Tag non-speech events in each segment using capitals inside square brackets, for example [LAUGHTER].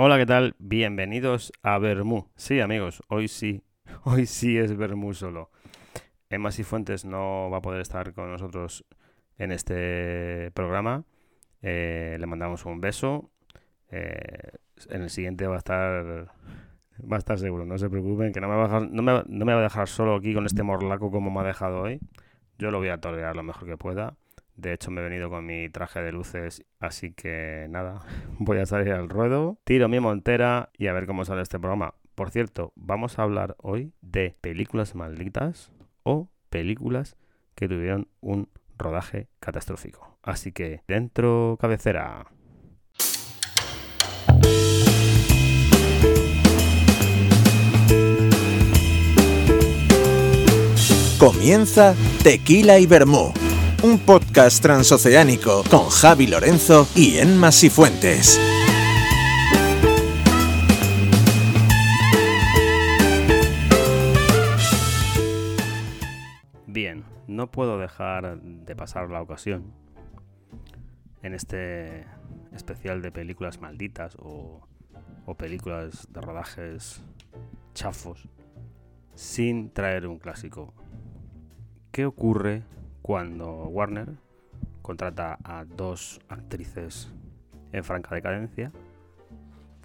Hola, ¿qué tal? Bienvenidos a Bermú. Sí, amigos, hoy sí, [LAUGHS] hoy sí es Bermú solo. Emma Fuentes no va a poder estar con nosotros en este programa. Eh, le mandamos un beso. Eh, en el siguiente va a estar va a estar seguro, no se preocupen, que no me, va a dejar, no me va a dejar solo aquí con este morlaco como me ha dejado hoy. Yo lo voy a tolerar lo mejor que pueda. De hecho, me he venido con mi traje de luces, así que nada, [LAUGHS] voy a salir al ruedo, tiro mi montera y a ver cómo sale este programa. Por cierto, vamos a hablar hoy de películas malditas o películas que tuvieron un rodaje catastrófico. Así que, dentro cabecera. Comienza Tequila y Bermú, un podcast transoceánico con Javi Lorenzo y Enma Sifuentes. Bien, no puedo dejar de pasar la ocasión en este especial de películas malditas o, o películas de rodajes chafos sin traer un clásico. ¿Qué ocurre cuando Warner contrata a dos actrices en franca decadencia,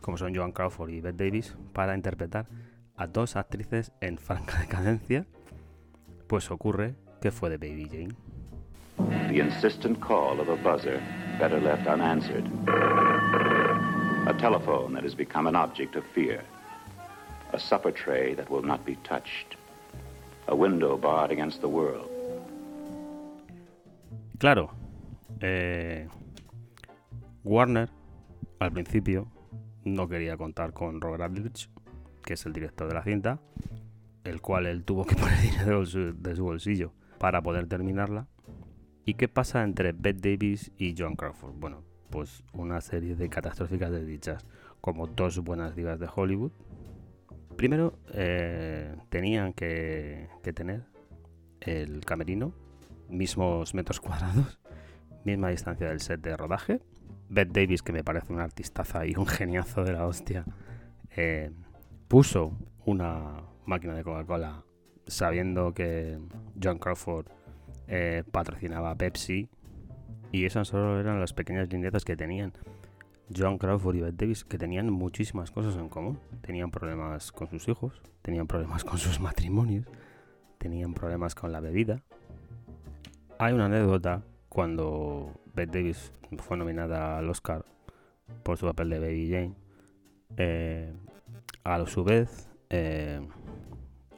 como son Joan Crawford y Bette Davis, para interpretar a dos actrices en franca decadencia? Pues ocurre que fue de Baby Jane. The insistent call of a buzzer, better left unanswered. A telephone that has become an object of fear. A supper tray that will not be touched. A window barred against the world. Claro, eh, Warner al principio no quería contar con Robert Aldrich, que es el director de la cinta, el cual él tuvo que [LAUGHS] poner dinero de su, bolsillo para poder terminarla. ¿Y qué pasa entre Bette Davis y John Crawford? Bueno, pues una serie de catastróficas desdichas, como dos buenas divas de Hollywood. Primero, eh, tenían que tener el camerino, mismos metros cuadrados, misma distancia del set de rodaje. Bette Davis, que me parece una artistaza y un geniazo de la hostia, eh, puso una máquina de Coca-Cola sabiendo que John Crawford eh, patrocinaba Pepsi y esas solo eran las pequeñas viñetas que tenían John Crawford y Bette Davis, que tenían muchísimas cosas en común. Tenían problemas con sus hijos, tenían problemas con sus matrimonios, tenían problemas con la bebida. Hay una anécdota cuando Bette Davis fue nominada al Oscar por su papel de Baby Jane. Eh, a su vez, eh,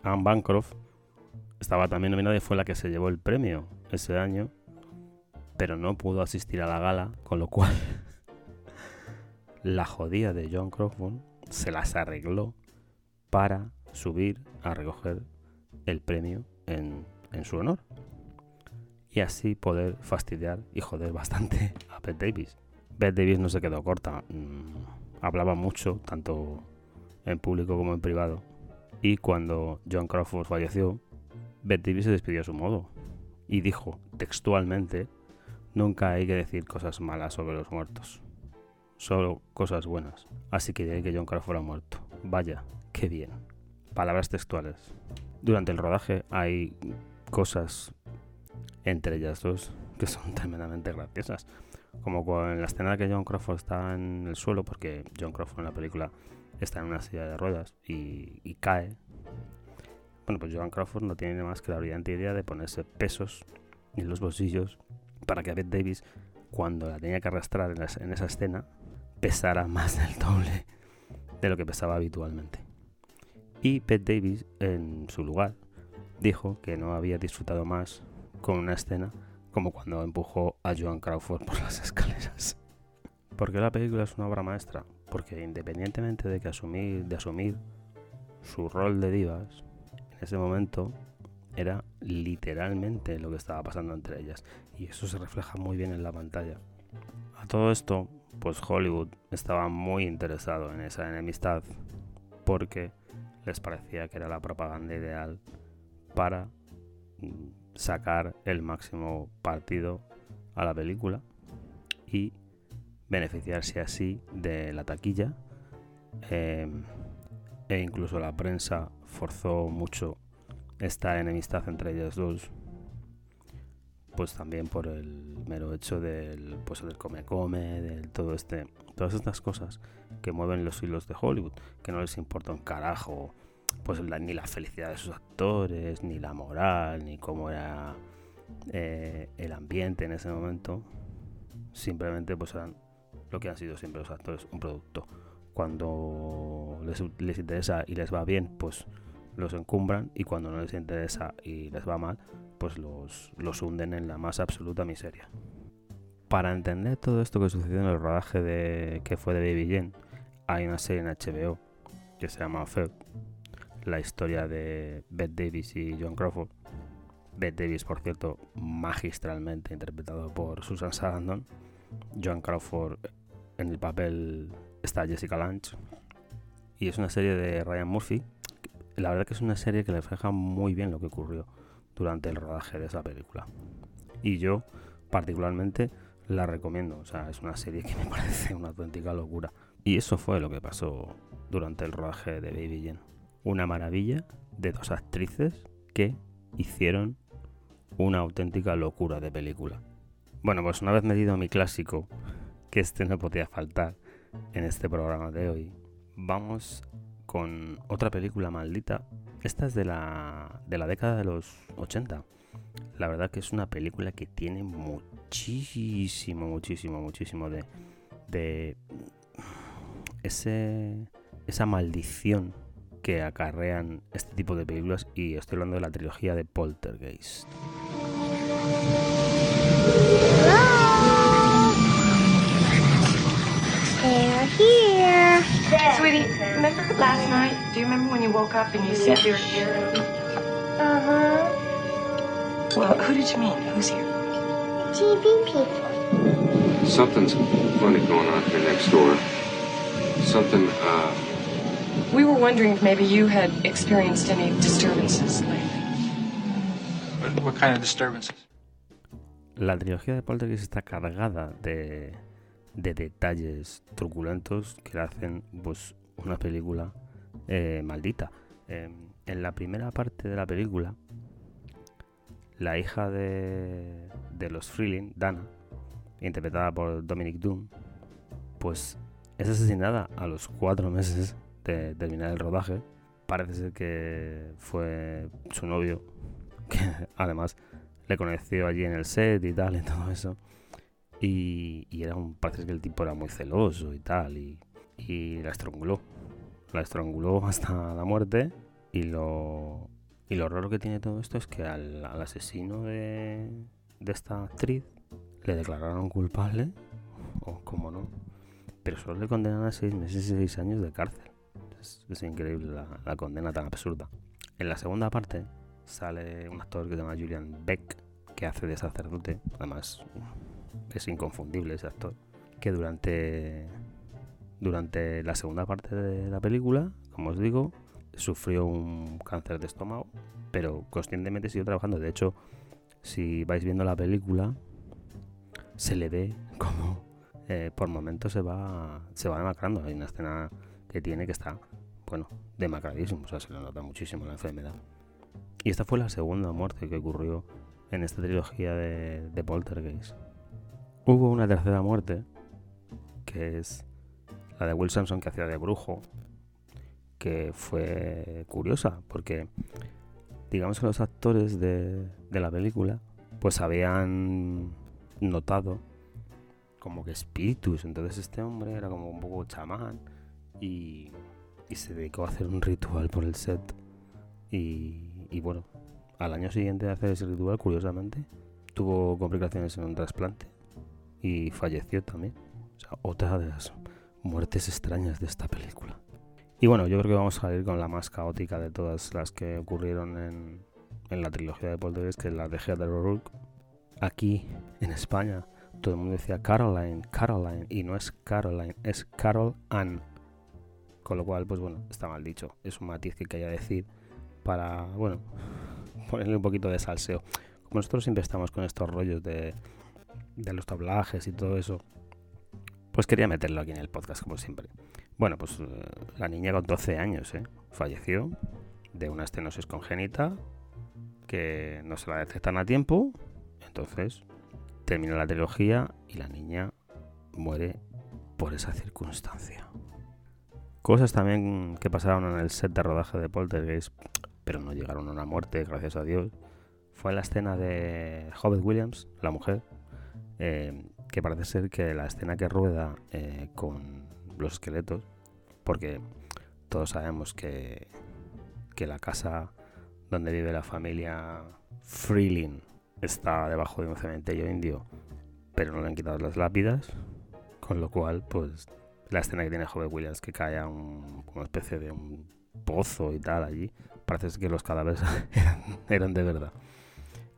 Anne Bancroft estaba también nominada y fue la que se llevó el premio ese año, pero no pudo asistir a la gala, con lo cual [LAUGHS] la jodida de John Crawford se las arregló para subir a recoger el premio en su honor y así poder fastidiar y joder bastante [LAUGHS] a Bette Davis. Bette Davis no se quedó corta, mm, hablaba mucho, tanto en público como en privado. Y cuando John Crawford falleció, Bette Davis se despidió a su modo y dijo textualmente, nunca hay que decir cosas malas sobre los muertos, solo cosas buenas. Así que diré que John Crawford ha muerto. Vaya, qué bien. Palabras textuales. Durante el rodaje hay cosas entre ellas dos que son [LAUGHS] tremendamente graciosas. Como en la escena que John Crawford está en el suelo, porque John Crawford en la película está en una silla de ruedas y, cae. Bueno, pues John Crawford no tiene más que la brillante idea de ponerse pesos en los bolsillos para que Bette Davis, cuando la tenía que arrastrar en, en esa escena, pesara más del doble de lo que pesaba habitualmente. Y Bette Davis, en su lugar, dijo que no había disfrutado más con una escena como cuando empujó a Joan Crawford por las [LAUGHS] escaleras. ¿Por qué la película es una obra maestra? Porque independientemente de que asumir, de asumir su rol de divas, en ese momento era literalmente lo que estaba pasando entre ellas. Y eso se refleja muy bien en la pantalla. A todo esto, pues Hollywood estaba muy interesado en esa enemistad porque les parecía que era la propaganda ideal para mm, sacar el máximo partido a la película y beneficiarse así de la taquilla. Em, e incluso la prensa forzó mucho esta enemistad entre ellas dos pues también por el mero hecho del pues del come come del todo este todas estas cosas que mueven los hilos de Hollywood que no les importa un carajo pues ni la felicidad de sus actores ni la moral ni cómo era eh, el ambiente en ese momento simplemente pues eran lo que han sido siempre los actores un producto cuando les, les interesa y les va bien pues los encumbran y cuando no les interesa y les va mal, pues los, los hunden en la más absoluta miseria. Para entender todo esto que sucedió en el rodaje de que fue de Baby Jane, hay una serie en HBO que se llama Fed, la historia de Bette Davis y John Crawford. Bette Davis, por cierto, magistralmente interpretado por Susan Sarandon. John Crawford en el papel está Jessica Lange. Y es una serie de Ryan Murphy la verdad que es una serie que refleja muy bien lo que ocurrió durante el rodaje de esa película. Y yo particularmente la recomiendo, o sea, es una serie que [LAUGHS] me parece una auténtica locura. Y eso fue lo que pasó durante el rodaje de Baby Jane. Una maravilla de dos actrices que hicieron una auténtica locura de película. Bueno, pues una vez medido mi clásico, que este no podía faltar en este programa de hoy, vamos con otra película maldita. Esta es de la, de la década de los 80. La verdad que es una película que tiene muchísimo, muchísimo, muchísimo de, de ese, esa maldición que acarrean este tipo de películas y estoy hablando de la trilogía de Poltergeist. here. Sweetie, remember last night? Do you remember when you woke up and you said you were here? Uh huh. Well, who did you mean? Who's here? TV people. Something's funny going on here next door. Something, uh. We were wondering if maybe you had experienced any disturbances lately. What, kind of disturbances? La trilogía de Poltergeist está cargada de de detalles truculentos que hacen pues, una película eh, maldita. Em, en la primera parte de la película, la hija de, de los Freeling, Dana, interpretada por Dominic Doom, pues es asesinada a los cuatro meses de terminar el rodaje. Parece ser que fue su novio, [LAUGHS] que además le conoció allí en el set y tal y todo eso. Y, era un, parece que el tipo era muy celoso y tal, y, la estranguló. La estranguló hasta la muerte. Y lo, y lo raro que tiene todo esto es que al, asesino de, esta actriz le declararon culpable, o como no, pero solo le condenan a seis meses y seis años de cárcel. Es, increíble la, condena tan absurda. En la segunda parte sale un actor que se llama Julian Beck, que hace de sacerdote, además es inconfundible ese actor, que durante, durante la segunda parte de la película, como os digo, sufrió un cáncer de estómago, pero conscientemente siguió trabajando. De hecho, si vais viendo la película, se le ve [LAUGHS] como eh, por momentos se va, se va demacrando. Hay una escena que tiene que está, bueno, demacradísimo, o sea, se le nota muchísimo la enfermedad. Y esta fue la segunda muerte que ocurrió en esta trilogía de, de Poltergeist. Hubo una tercera muerte, que es la de Will Samson que hacía de brujo, que fue curiosa, porque digamos que los actores de, la película pues habían notado como que espíritus, entonces este hombre era como un poco chamán y, se dedicó a hacer un ritual por el set y, y bueno, al año siguiente de hacer ese ritual, curiosamente, tuvo complicaciones en un trasplante y falleció también. O sea, otra de las muertes extrañas de esta película. Y bueno, yo creo que vamos a ir con la más caótica de todas las que ocurrieron en, en la trilogía de Poltergeist, que es la de Heather O'Rourke. Aquí, en España, todo el mundo decía Caroline, Caroline, y no es Caroline, es Carol Ann. Con lo cual, pues bueno, está mal dicho. Es un matiz que quería decir para, bueno, [LAUGHS] ponerle un poquito de salseo. Como nosotros siempre estamos con estos rollos de de los tablajes y todo eso, pues quería meterlo aquí en el podcast como siempre. Bueno, pues eh, la niña con 12 años ¿eh? falleció de una estenosis congénita que no se la detectan a tiempo. Entonces termina la trilogía y la niña muere por esa circunstancia. Cosas también que pasaron en el set de rodaje de Poltergeist, pero no llegaron a una muerte, gracias a Dios. Fue la escena de Hobbit Williams, la mujer, eh, que parece ser que la escena que rueda eh, con los esqueletos, porque todos sabemos que, que la casa donde vive la familia Freeling está debajo de un cementerio indio, pero no le han quitado las lápidas, con lo cual, pues la escena que tiene Joven Williams que cae a un, una especie de un pozo y tal allí, parece que los cadáveres [LAUGHS] eran, de verdad.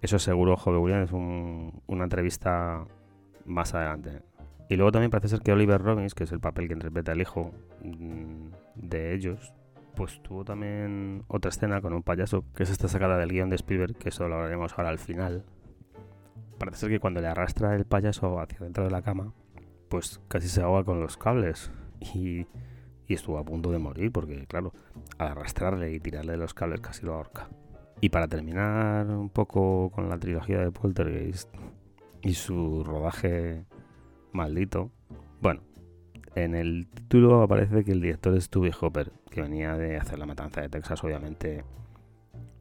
Eso seguro, Joven Williams, un, una entrevista más adelante. Y luego también parece ser que Oliver Robbins, que es el papel que interpreta el hijo mm, de ellos, pues tuvo también otra escena con un payaso, que es esta sacada del guion de Spielberg, que eso lo hablaremos ahora al final. Parece ser que cuando le arrastra el payaso hacia dentro de la cama, pues casi se ahoga con los cables y, estuvo a punto de morir porque, claro, al arrastrarle y tirarle de los cables casi lo ahorca. Y para terminar un poco con la trilogía de Poltergeist y su rodaje maldito, bueno, en el título aparece que el director es Tubby Hopper, que venía de hacer La Matanza de Texas, obviamente.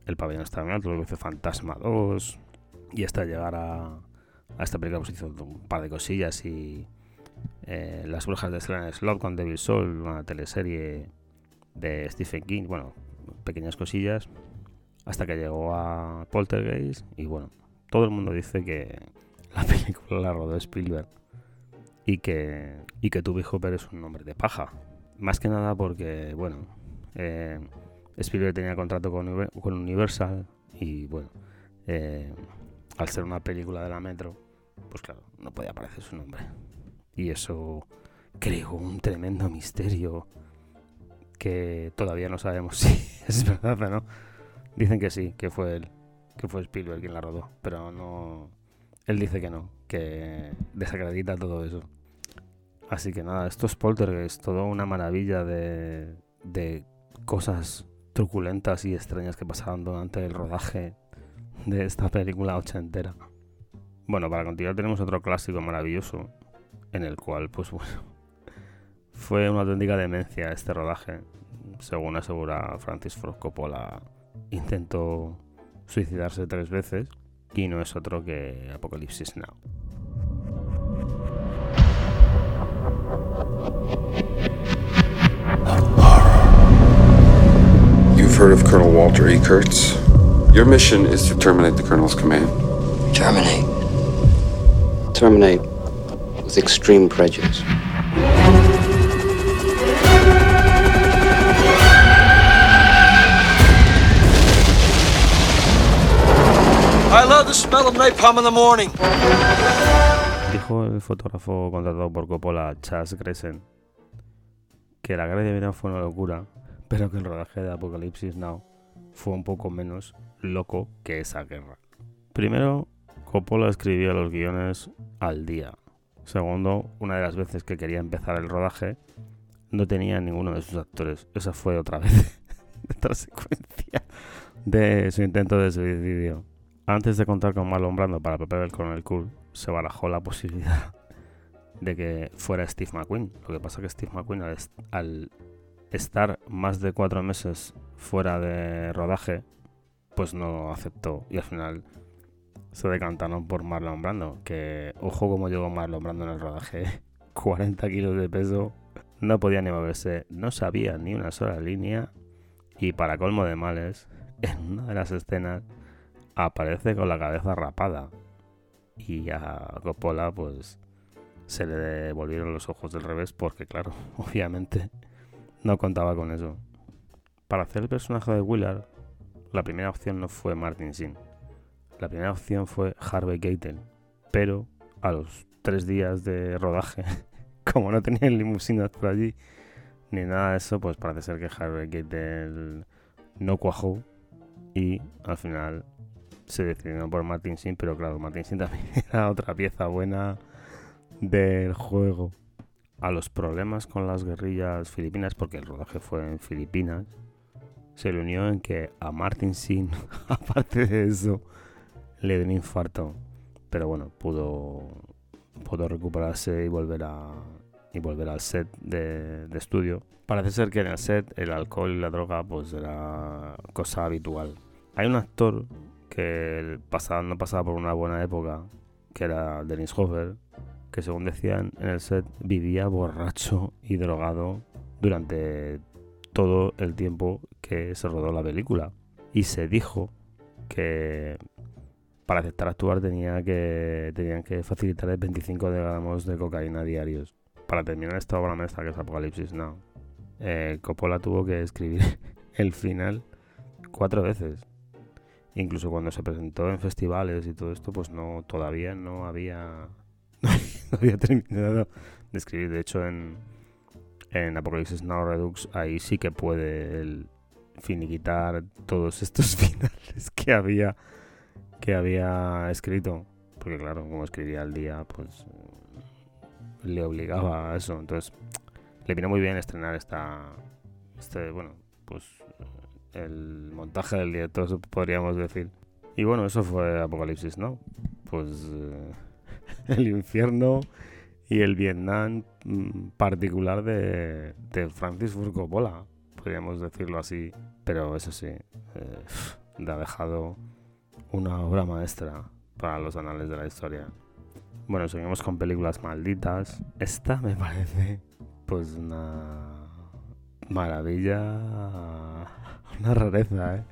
El pabellón está en alto, lo hizo Fantasma 2. Y hasta llegar a, a esta película pues hizo un par de cosillas y eh, Las brujas de Selena Slot con Devil Soul, una teleserie de Stephen King, bueno, pequeñas cosillas, hasta que llegó a Poltergeist y bueno, todo el mundo dice que [LAUGHS] la película la rodó Spielberg y que, y que Hopper es un nombre de paja. Más que nada porque, bueno, eh, Spielberg tenía contrato con, con Universal y, bueno, eh, al ser una película de la Metro, pues claro, no podía aparecer su nombre. Y eso creó un tremendo misterio que todavía no sabemos [LAUGHS] si es verdad o no. Dicen que sí, que fue él, que fue Spielberg quien la rodó, pero no. Él dice que no, que desacredita todo eso. Así que nada, esto es Poltergeist, todo una maravilla de, de cosas truculentas y extrañas que pasaron durante el rodaje de esta película ochentera. Bueno, para continuar tenemos otro clásico maravilloso, en el cual, pues bueno, fue una auténtica demencia este rodaje. Según asegura Francis Ford Coppola, intentó suicidarse tres veces y no es otro que Apocalipsis Now. You've heard of Colonel Walter E. Kurtz? Your mission is to terminate the Colonel's command. Terminate. Terminate with extreme prejudice. I love the smell of napalm in the morning. Dijo el fotógrafo contratado por Coppola, Chas Gresen, que la guerra de Vietnam fue una locura, pero que el rodaje de Apocalipsis Now fue un poco menos loco que esa guerra. Primero, Coppola escribía los guiones al día. Segundo, una de las veces que quería empezar el rodaje, no tenía ninguno de sus actores. Esa fue otra [LAUGHS] vez, otra secuencia de su intento de suicidio. Antes de contar con Marlon Brando para el papel del Coronel Cool, se barajó la posibilidad de que fuera Steve McQueen. Lo que pasa que Steve McQueen, al estar más de cuatro meses fuera de rodaje, pues no aceptó y al final se decantaron por Marlon Brando. Que ojo como llegó Marlon Brando en el rodaje: [LAUGHS] 40 kilos de peso, no podía ni moverse, no sabía ni una sola línea. Y para colmo de males, en una de las escenas aparece con la cabeza rapada. Y a Coppola, pues se le devolvieron los ojos del revés porque, claro, [LAUGHS] obviamente no contaba con eso. Para hacer el personaje de Willard, la primera opción no fue Martin Sheen. La primera opción fue Harvey Keitel. Pero a los tres días de rodaje, [LAUGHS] como no tenían limusinas por allí, ni nada de eso, pues parece ser que Harvey Keitel no cuajó y al final se decidieron por Martin Sheen, pero claro, Martin Sheen [LAUGHS] también era otra pieza buena del juego. a los problemas con las guerrillas filipinas, porque el rodaje fue en Filipinas, se le unió en que a Martin Sin, [LAUGHS] aparte de eso, le dio un infarto. Pero bueno, pudo, pudo recuperarse y volver a y volver al set de, estudio. Parece ser que en el set el alcohol y la droga pues era cosa habitual. Hay un actor que pasaba, no pasaba por una buena época, que era Dennis Hopper, que según decían en el set vivía borracho y drogado durante todo el tiempo que se rodó la película. Y se dijo que para aceptar actuar tenía que, tenían que facilitarle 25 gramos de cocaína diarios. Para terminar esta obra maestra que es Apocalipsis Now, eh, Coppola tuvo que escribir [LAUGHS] el final cuatro veces. Incluso cuando se presentó en festivales y todo esto, pues no todavía no había [LAUGHS] no había terminado de escribir. De hecho, en, en Apocalipsis Now Redux ahí sí que puede finiquitar todos estos [LAUGHS] finales que había que había escrito. Porque claro, como escribía al día, pues le obligaba a eso. Entonces, le vino muy bien estrenar esta. Este, bueno, pues el montaje del director, podríamos decir. Y bueno, eso fue Apocalipsis, ¿no? Pues eh, [LAUGHS] el infierno y el Vietnam mm, particular de, de Francis Ford Coppola, podríamos decirlo así. Pero eso sí, eh, [LAUGHS] ha dejado una obra maestra para los anales de la historia. Bueno, seguimos con películas malditas. Esta me [LAUGHS] parece pues una maravilla, una rareza, ¿eh?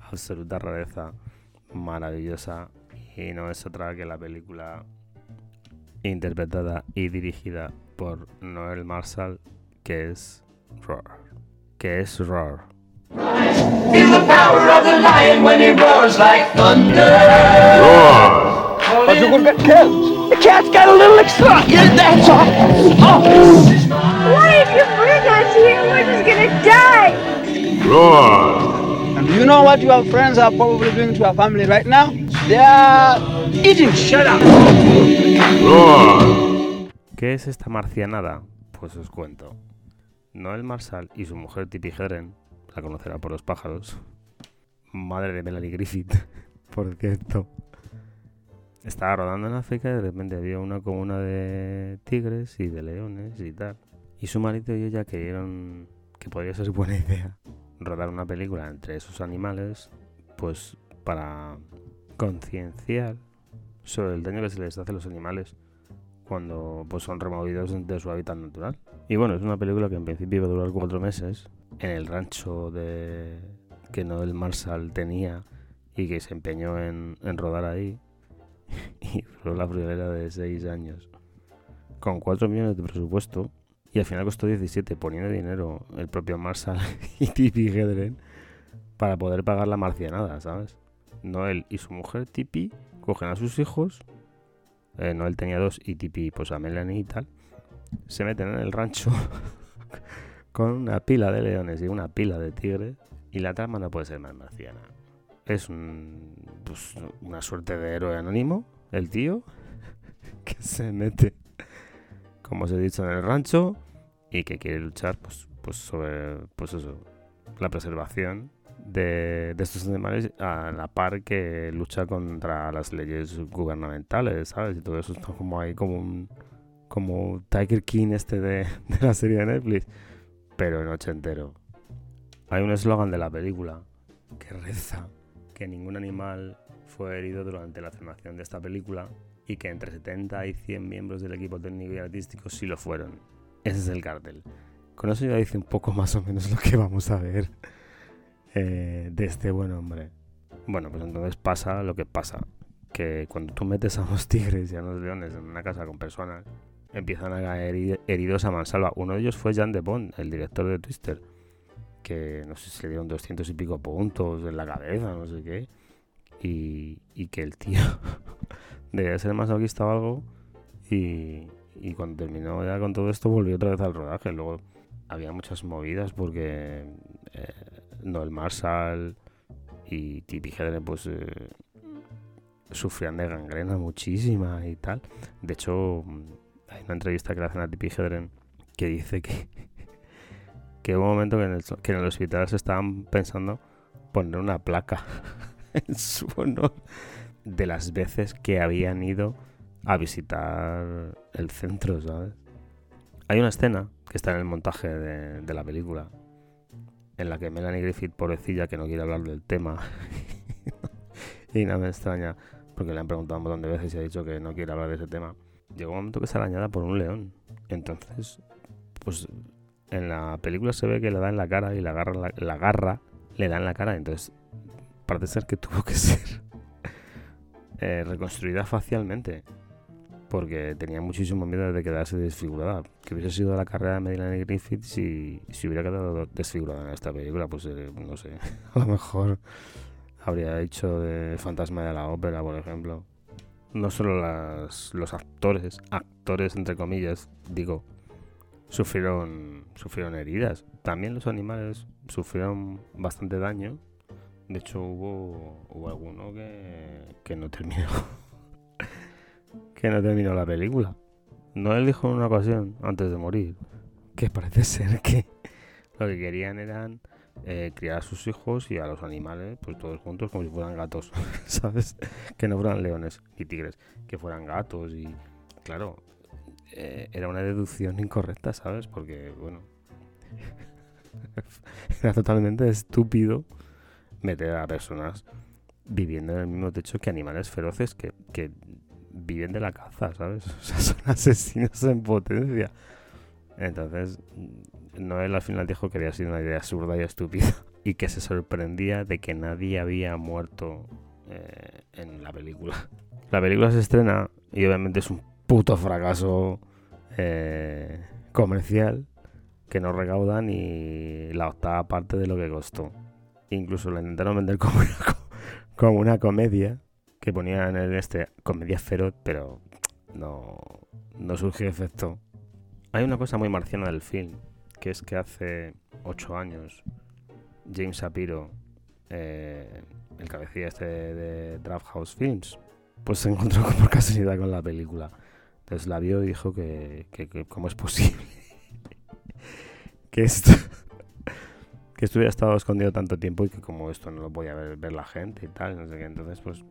absoluta rareza, maravillosa. Y no es otra que la película interpretada y dirigida por Noel Marshall, que es Roar. Que es Roar. Feel the power of the lion when he roars like thunder. Roar! But you could get killed. The cat's got a little extra. Yeah, that's all. Oh. Why did you bring us here? We're just gonna die. Roar! And do you know what your friends are probably doing to your family right now? They are eating. Shut up. Roar! ¿Qué es esta marcianada? Pues os cuento. Noel Marshall y su mujer Tippi Hedren, la conocerá por los pájaros, madre de Melanie Griffith, [LAUGHS] por cierto, estaba rodando en África y de repente había una comuna de tigres y de leones y tal. Y su marido y ella creyeron que podría ser buena idea rodar una película entre esos animales, pues para concienciar sobre el daño que se les hace a los animales cuando pues son removidos de su hábitat natural. Y bueno, es una película que en principio iba a durar cuatro meses en el rancho de que Noel Marshall tenía y que se empeñó en, rodar ahí. [LAUGHS] y duró la friolera de seis años. Con 4 millones de presupuesto. Y al final costó 17, poniendo dinero el propio Marshall [LAUGHS] y Tipi Hedren para poder pagar la marcianada, ¿sabes? Noel y su mujer Tipi cogen a sus hijos. Eh, Noel tenía dos y Tipi pues a Melanie y tal. Se meten en el rancho [LAUGHS] con una pila de leones y una pila de tigres. Y la trama no puede ser más marciana. Es un, pues, una suerte de héroe anónimo, el tío, [LAUGHS] que se mete, como os he dicho, en el rancho y que quiere luchar pues, pues sobre pues eso, la preservación de, estos animales a la par que lucha contra las leyes gubernamentales, ¿sabes? Y todo eso está como ahí como un como Tiger King este de [LAUGHS] la serie de Netflix, pero en ochentero. Hay un eslogan de la película que reza que ningún animal fue herido durante la filmación de esta película y que entre 70 y 100 miembros del equipo técnico y artístico sí lo fueron. Ese es el cartel. Con eso ya dice un poco más o menos lo que vamos a ver eh, de este buen hombre. Bueno, pues entonces pasa lo que pasa. Que cuando tú metes a unos [LAUGHS] tigres y a unos leones en una casa con personas, empiezan a caer heridos a mansalva. Uno de ellos fue Jan de Bond, el director de Twister, que no sé si le dieron 200 y pico puntos en la cabeza, no sé qué. Y, y que el tío [LAUGHS] debía ser masoquista o algo. Y, y cuando terminó ya con todo esto, volvió otra vez al rodaje. Luego había muchas movidas porque eh, Noel Marshall y Tippi Hedren pues eh, sufrían de gangrena muchísima y tal. De hecho, hay una entrevista que le hacen a Tippi Hedren que dice [LAUGHS] que, hubo un momento que en, el, que hospital se estaban pensando poner una placa [LAUGHS] en su honor de las veces que habían ido a visitar el centro, ¿sabes? Hay una escena que está en el montaje de, de la película en la que Melanie Griffith, pobrecilla, que no quiere hablar del tema, [LAUGHS] y nada me extraña, porque le han preguntado un montón de veces y ha dicho que no quiere hablar de ese tema. Llegó un momento que es arañada por un león. Entonces, pues en la película se ve que le da en la cara y la garra, la, garra le da en la cara. Entonces, parece ser que [LAUGHS] tuvo que ser eh, reconstruida facialmente. Porque tenía muchísimo miedo de quedarse desfigurada. Que hubiese sido la carrera de Melanie Griffith si, si hubiera quedado desfigurada en esta película. Pues eh, no sé, [LAUGHS] a lo mejor habría hecho de Fantasma de la Ópera, por ejemplo. No solo las, los actores, actores entre comillas, digo, sufrieron, sufrieron heridas. También los animales sufrieron bastante daño. De hecho, hubo, hubo alguno que, que no terminó. [LAUGHS] que no terminó la película. No él dijo en una ocasión, antes de morir, que parece ser que lo que querían eran eh, criar a sus hijos y a los animales, pues todos juntos como si fueran gatos, [LAUGHS] ¿sabes? Que no fueran leones ni tigres, que fueran gatos y, claro, eh, era una deducción incorrecta, ¿sabes? Porque, bueno, [LAUGHS] era totalmente estúpido meter a personas viviendo en el mismo techo que animales feroces que, que viven de la caza, ¿sabes? [LAUGHS] O sea, son asesinos en potencia. Entonces, Noel al final dijo que había sido una idea absurda y estúpida [LAUGHS] y que se sorprendía de que nadie había muerto eh, en la película. La película se estrena y obviamente es un puto fracaso eh, comercial que no recauda ni la octava parte de lo que costó. Incluso la intentaron vender como una, como una comedia que ponían en este comedia feroz, pero no, no surgió efecto. Hay una cosa muy marciana del film, que es que hace ocho años James Shapiro, eh, el cabecilla este de Draft House Films, pues se encontró por casualidad con la película. Entonces la vio y dijo que, que, cómo es posible [LAUGHS] que esto [LAUGHS] que esto hubiera estado escondido tanto tiempo y que como esto no lo podía ver, ver la gente y tal, no sé qué. Entonces pues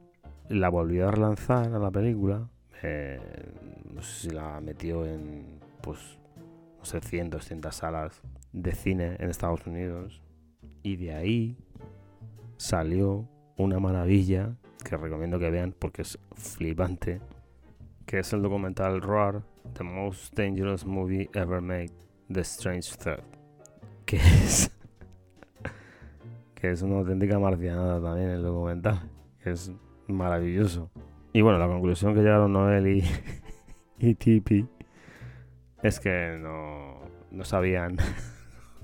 la volvió a relanzar a la película. Eh, no sé si la metió en pues no sé, 100, 200 salas de cine en Estados Unidos. Y de ahí salió una maravilla que recomiendo que vean porque es flipante. Que es el documental Roar, The Most Dangerous Movie Ever Made, The Strange Third. Que es. que es una auténtica marcianada también el documental. Que es maravilloso. Y bueno, la conclusión que llegaron Noel y, [LAUGHS] y Tipi es que no, no sabían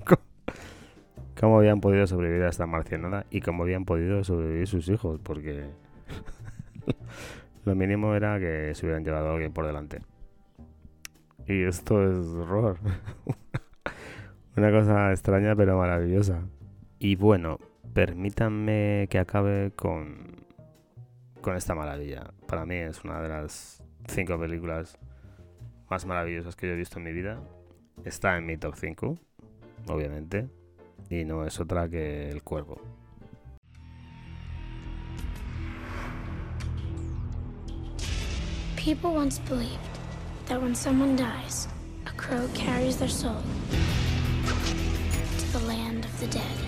[LAUGHS] cómo, habían podido sobrevivir a esta marcianada y cómo habían podido sobrevivir sus hijos, porque [LAUGHS] lo mínimo era que se hubieran llevado a alguien por delante. Y esto es horror. [LAUGHS] Una cosa extraña pero maravillosa. Y bueno, permítanme que acabe con, con esta maravilla. Para mí es una de las cinco películas más maravillosas que yo he visto en mi vida. Está en mi top 5, obviamente, y no es otra que El Cuervo. People once believed that when someone dies, a crow carries their soul to the land of the dead.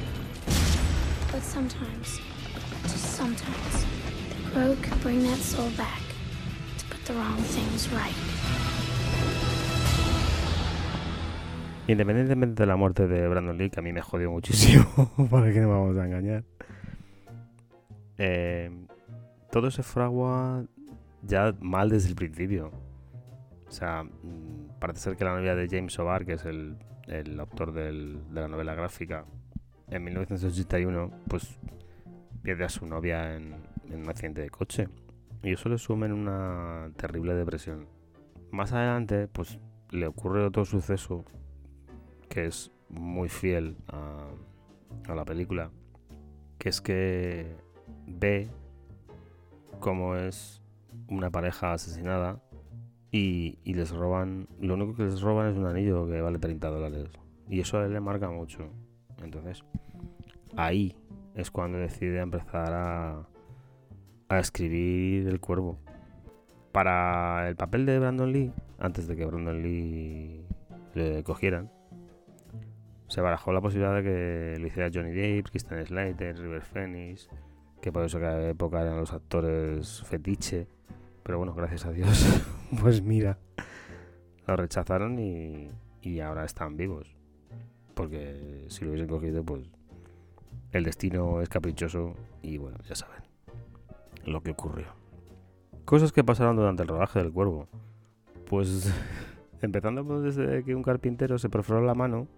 But sometimes, just sometimes, the crow could bring that soul back to put the wrong things right. Independientemente de la muerte de Brandon Lee, que a mí me jodió muchísimo, [LAUGHS] para que no vamos a engañar, eh, todo se fragua ya mal desde el principio. O sea, mm, parece ser que la novia de James O'Barr, que es el, el autor de la novela gráfica, en 1981, pues pierde a su novia en, en un accidente de coche. Y eso le suma en una terrible depresión. Más adelante, pues le ocurre otro suceso que es muy fiel a, la película, que es que ve cómo es una pareja asesinada y, y les roban, lo único que les roban es un anillo que vale 30 dólares. Y eso a él le marca mucho. Entonces, ahí es cuando decide empezar a, a escribir El Cuervo. Para el papel de Brandon Lee, antes de que Brandon Lee le cogieran, se barajó la posibilidad de que lo hiciera Johnny Depp, Kristen Slater, River Phoenix, que por eso que época eran los actores fetiche. Pero bueno, gracias a Dios, [LAUGHS] pues mira, lo rechazaron y, y ahora están vivos. Porque si lo hubiesen cogido, pues el destino es caprichoso y bueno, ya saben lo que ocurrió. Cosas que pasaron durante el rodaje del cuervo. Pues [LAUGHS] empezando desde que un carpintero se perforó la mano.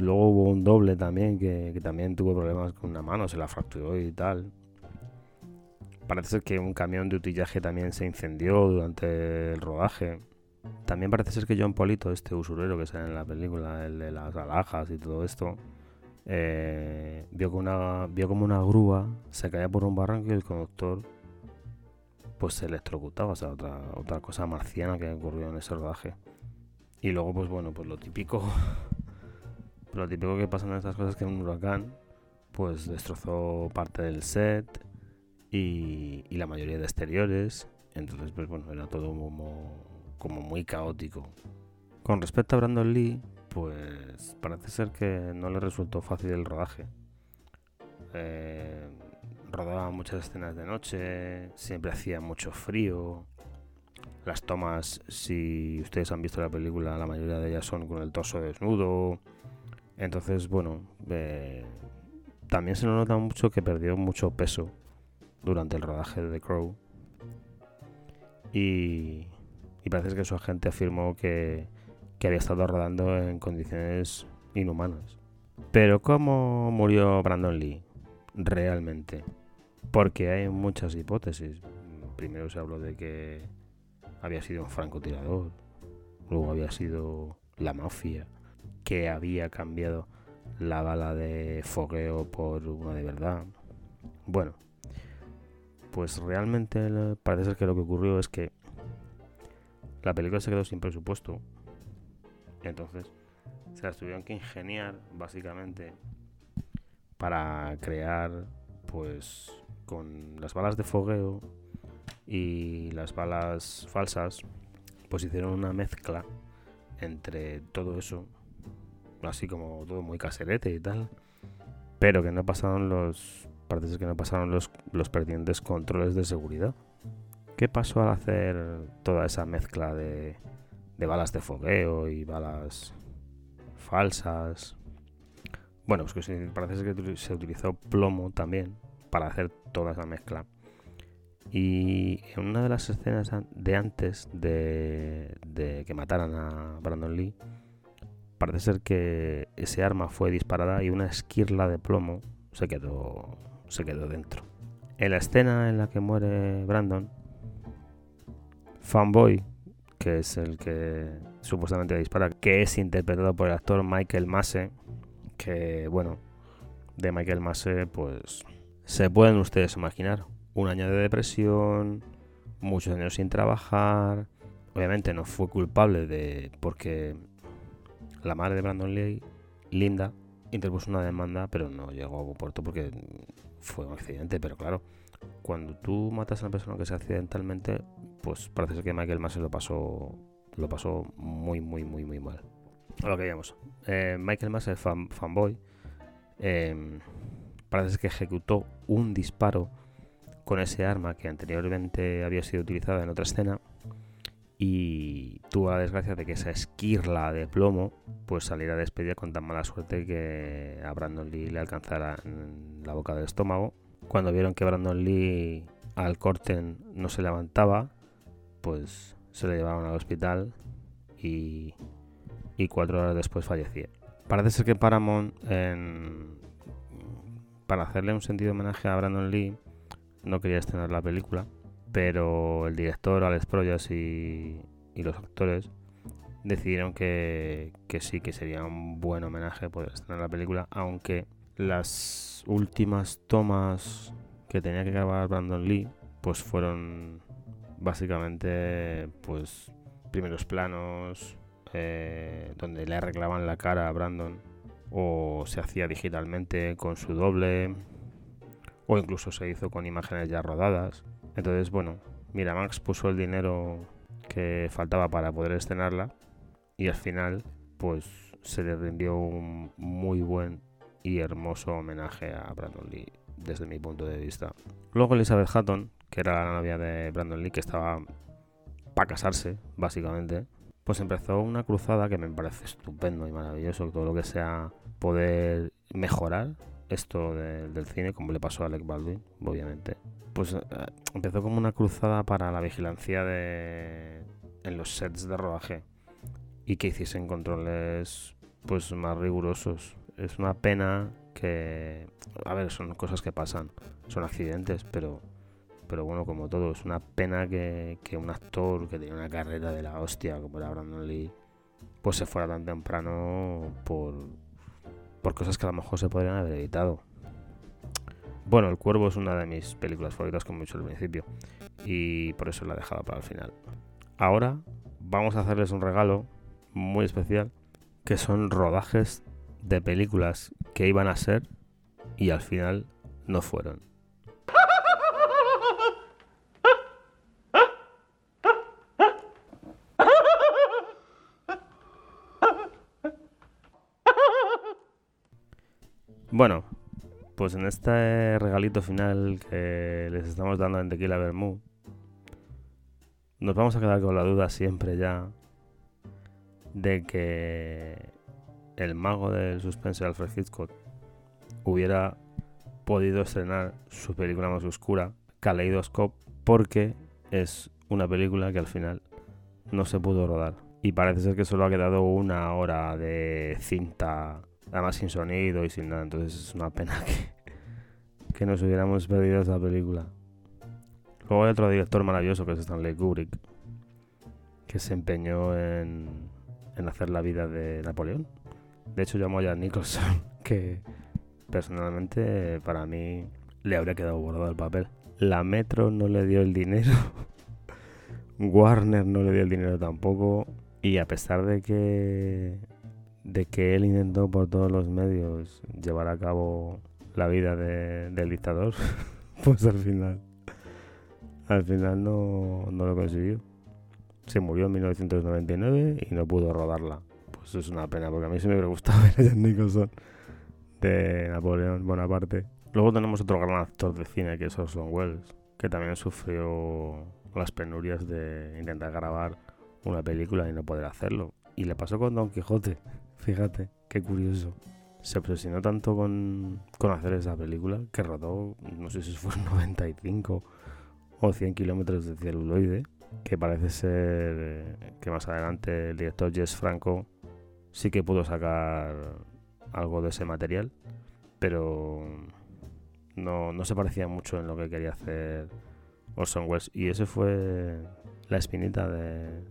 Luego hubo un doble también que, también tuvo problemas con una mano, se la fracturó y tal. Parece ser que un camión de utillaje también se incendió durante el rodaje. También parece ser que John Polito, este usurero que sale en la película, el de las alhajas y todo esto, eh, vio, una, vio como una grúa se caía por un barranco y el conductor pues se electrocutaba, o sea, otra, otra cosa marciana que ocurrió en ese rodaje. Y luego, pues bueno, pues lo típico, lo típico que pasa en estas cosas es que un huracán pues destrozó parte del set y, y la mayoría de exteriores. Entonces, pues bueno, era todo como, muy caótico. Con respecto a Brandon Lee, pues parece ser que no le resultó fácil el rodaje. Eh, rodaba muchas escenas de noche, siempre hacía mucho frío. Las tomas, si ustedes han visto la película, la mayoría de ellas son con el torso desnudo. Entonces, bueno, eh, también se nota mucho que perdió mucho peso durante el rodaje de The Crow. Y, y parece que su agente afirmó que, que había estado rodando en condiciones inhumanas. Pero ¿cómo murió Brandon Lee? Realmente. Porque hay muchas hipótesis. Primero se habló de que había sido un francotirador. Luego había sido la mafia. Que había cambiado la bala de fogueo por una de verdad. Bueno, pues realmente parece ser que lo que ocurrió es que la película se quedó sin presupuesto. Entonces se las tuvieron que ingeniar básicamente para crear pues con las balas de fogueo y las balas falsas pues hicieron una mezcla entre todo eso así como todo muy caserete y tal. Pero que no pasaron los parece que no pasaron los, los pertinentes controles de seguridad. ¿qué pasó al hacer toda esa mezcla de, de balas de fogueo y balas falsas bueno, pues que parece que se utilizó plomo también para hacer toda esa mezcla. Y en una de las escenas de antes de, que mataran a Brandon Lee, parece ser que ese arma fue disparada y una esquirla de plomo se quedó, se quedó dentro. En la escena en la que muere Brandon, Fanboy, que es el que supuestamente dispara, que es interpretado por el actor Michael Masse, que bueno, de Michael Masse, pues se pueden ustedes imaginar. Un año de depresión, muchos años sin trabajar. Obviamente no fue culpable de. porque la madre de Brandon Lee, Linda, interpuso una demanda, pero no llegó a puerto porque fue un accidente. Pero claro, cuando tú matas a una persona que se accidentalmente, pues parece que Michael Masse lo pasó. lo pasó muy, muy, muy, muy mal a lo que veíamos. Eh, Michael Mass, fan, fanboy, eh, parece que ejecutó un disparo con ese arma que anteriormente había sido utilizada en otra escena y tuvo la desgracia de que esa esquirla de plomo pues saliera despedida con tan mala suerte que a Brandon Lee le alcanzara en la boca del estómago. Cuando vieron que Brandon Lee al corten no se levantaba, pues se le llevaron al hospital y y cuatro horas después fallecía. Parece ser que Paramount, para hacerle un sentido homenaje a Brandon Lee, no quería estrenar la película, pero el director, Alex Proyas y, los actores decidieron que, que, sí, que sería un buen homenaje poder estrenar la película, aunque las últimas tomas que tenía que grabar Brandon Lee, pues fueron básicamente pues primeros planos eh, donde le arreglaban la cara a Brandon o se hacía digitalmente con su doble o incluso se hizo con imágenes ya rodadas. Entonces, bueno, Miramax puso el dinero que faltaba para poder estrenarla y al final pues se le rindió un muy buen y hermoso homenaje a Brandon Lee desde mi punto de vista. Luego Elizabeth Hatton, que era la novia de Brandon Lee, que estaba para casarse, básicamente, pues empezó una cruzada que me parece estupendo y maravilloso, todo lo que sea poder mejorar esto del cine, como le pasó a Alec Baldwin, obviamente. Pues eh, empezó como una cruzada para la vigilancia de en los sets de rodaje y que hiciesen controles pues más rigurosos. Es una pena que a ver, son cosas que pasan, son accidentes, pero pero bueno, como todo, es una pena que, que un actor que tenía una carrera de la hostia como era Brandon Lee, pues se fuera tan temprano por, por cosas que a lo mejor se podrían haber evitado. Bueno, El Cuervo es una de mis películas favoritas, como he dicho al principio, y por eso la he dejado para el final. Ahora vamos a hacerles un regalo muy especial, que son rodajes de películas que iban a ser y al final no fueron. Bueno, pues en este regalito final que les estamos dando en Tequila Bermú, nos vamos a quedar con la duda siempre ya de que el mago del suspense Alfred Hitchcock hubiera podido estrenar su película más oscura, Kaleidoscope, porque es una película que al final no se pudo rodar. Y parece ser que solo ha quedado una hora de cinta además sin sonido y sin nada. Entonces es una pena que, que nos hubiéramos perdido esa película. Luego hay otro director maravilloso que es Stanley Kubrick, que se empeñó en, en hacer la vida de Napoleón. De hecho, llamó a Jan Nicholson, [LAUGHS] que personalmente para mí le habría quedado bordado el papel. La Metro no le dio el dinero. [LAUGHS] Warner no le dio el dinero tampoco. Y a pesar de que de que él intentó por todos los medios llevar a cabo la vida del dictador, [LAUGHS] pues al final, al final no, no lo consiguió. Se murió en 1999 y no pudo rodarla. Pues es una pena, porque a mí sí me hubiera gustado [LAUGHS] ver a Jack Nicholson de Napoleón Bonaparte. Luego tenemos otro gran actor de cine que es Orson Welles, que también sufrió las penurias de intentar grabar una película y no poder hacerlo. Y le pasó con Don Quijote. Fíjate, qué curioso. Se obsesionó tanto con, con hacer esa película que rodó, no sé si fue 95 [LAUGHS] o 100 kilómetros de celuloide, que parece ser eh, que más adelante el director Jess Franco sí que pudo sacar algo de ese material, pero no, no se parecía mucho en lo que quería hacer Orson Welles. Y ese fue la espinita de,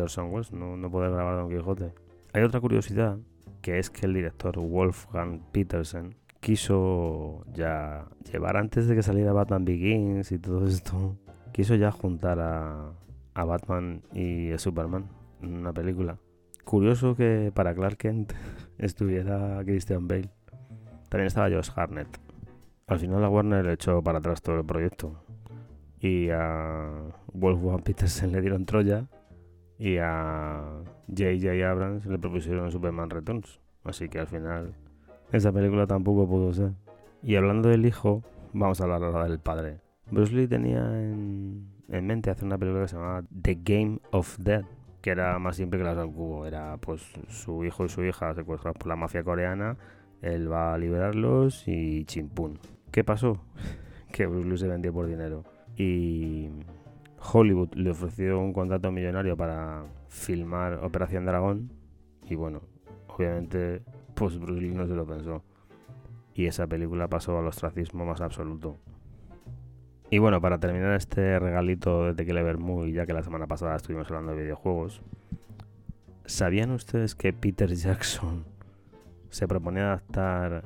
Orson Welles, no, no poder grabar Don Quijote. Hay otra curiosidad, que es que el director Wolfgang Petersen quiso ya llevar antes de que saliera Batman Begins y todo esto, quiso ya juntar a, a Batman y a Superman en una película. Curioso que para Clark Kent [LAUGHS] estuviera Christian Bale. También estaba Josh Harnett. Al final la Warner le echó para atrás todo el proyecto. Y a Wolfgang Petersen le dieron Troya y a J.J. Abrams le propusieron Superman Returns. Así que al final esa película tampoco pudo ser. Y hablando del hijo, vamos a hablar ahora del padre. Bruce Lee tenía en, mente hacer una película que se llamaba The Game of Death, que era más simple que las del cubo. Era pues su hijo y su hija secuestrados por la mafia coreana, él va a liberarlos y chimpún. ¿Qué pasó? [LAUGHS] que Bruce Lee se vendió por dinero. Y Hollywood le ofreció un contrato millonario para filmar Operación Dragón y bueno, obviamente pues Bruce Lee no se lo pensó y esa película pasó al ostracismo más absoluto. Y bueno, para terminar este regalito de Tequila Vermú, y ya que la semana pasada estuvimos hablando de videojuegos, ¿sabían ustedes que Peter Jackson se proponía adaptar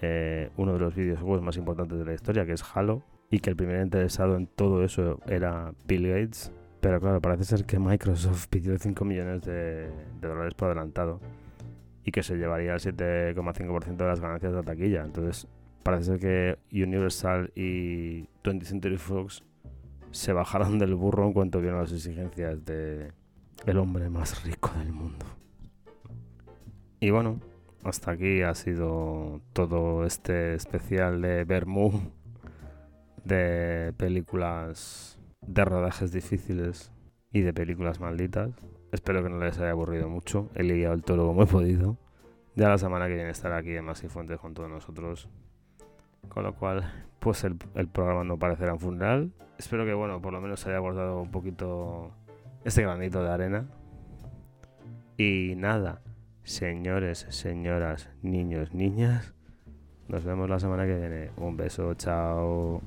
eh, uno de los videojuegos más importantes de la historia, que es Halo, y que el primer interesado en todo eso era Bill Gates. Pero claro, parece ser que Microsoft pidió 5 millones de, dólares por adelantado y que se llevaría el 7,5% de las ganancias de la taquilla. Entonces, parece ser que Universal y 20th Century Fox se bajaron del burro en cuanto vieron las exigencias de el hombre más rico del mundo. Y bueno, hasta aquí ha sido todo este especial de Bermú de películas de rodajes difíciles y de películas malditas. Espero que no les haya aburrido mucho. He liado el toro como he podido. Ya la semana que viene estaré aquí en Más y Fuentes con todos nosotros. Con lo cual, pues el, programa no parecerá un funeral. Espero que, bueno, por lo menos haya abordado un poquito este granito de arena. Y nada, señores, señoras, niños, niñas. Nos vemos la semana que viene. Un beso, chao.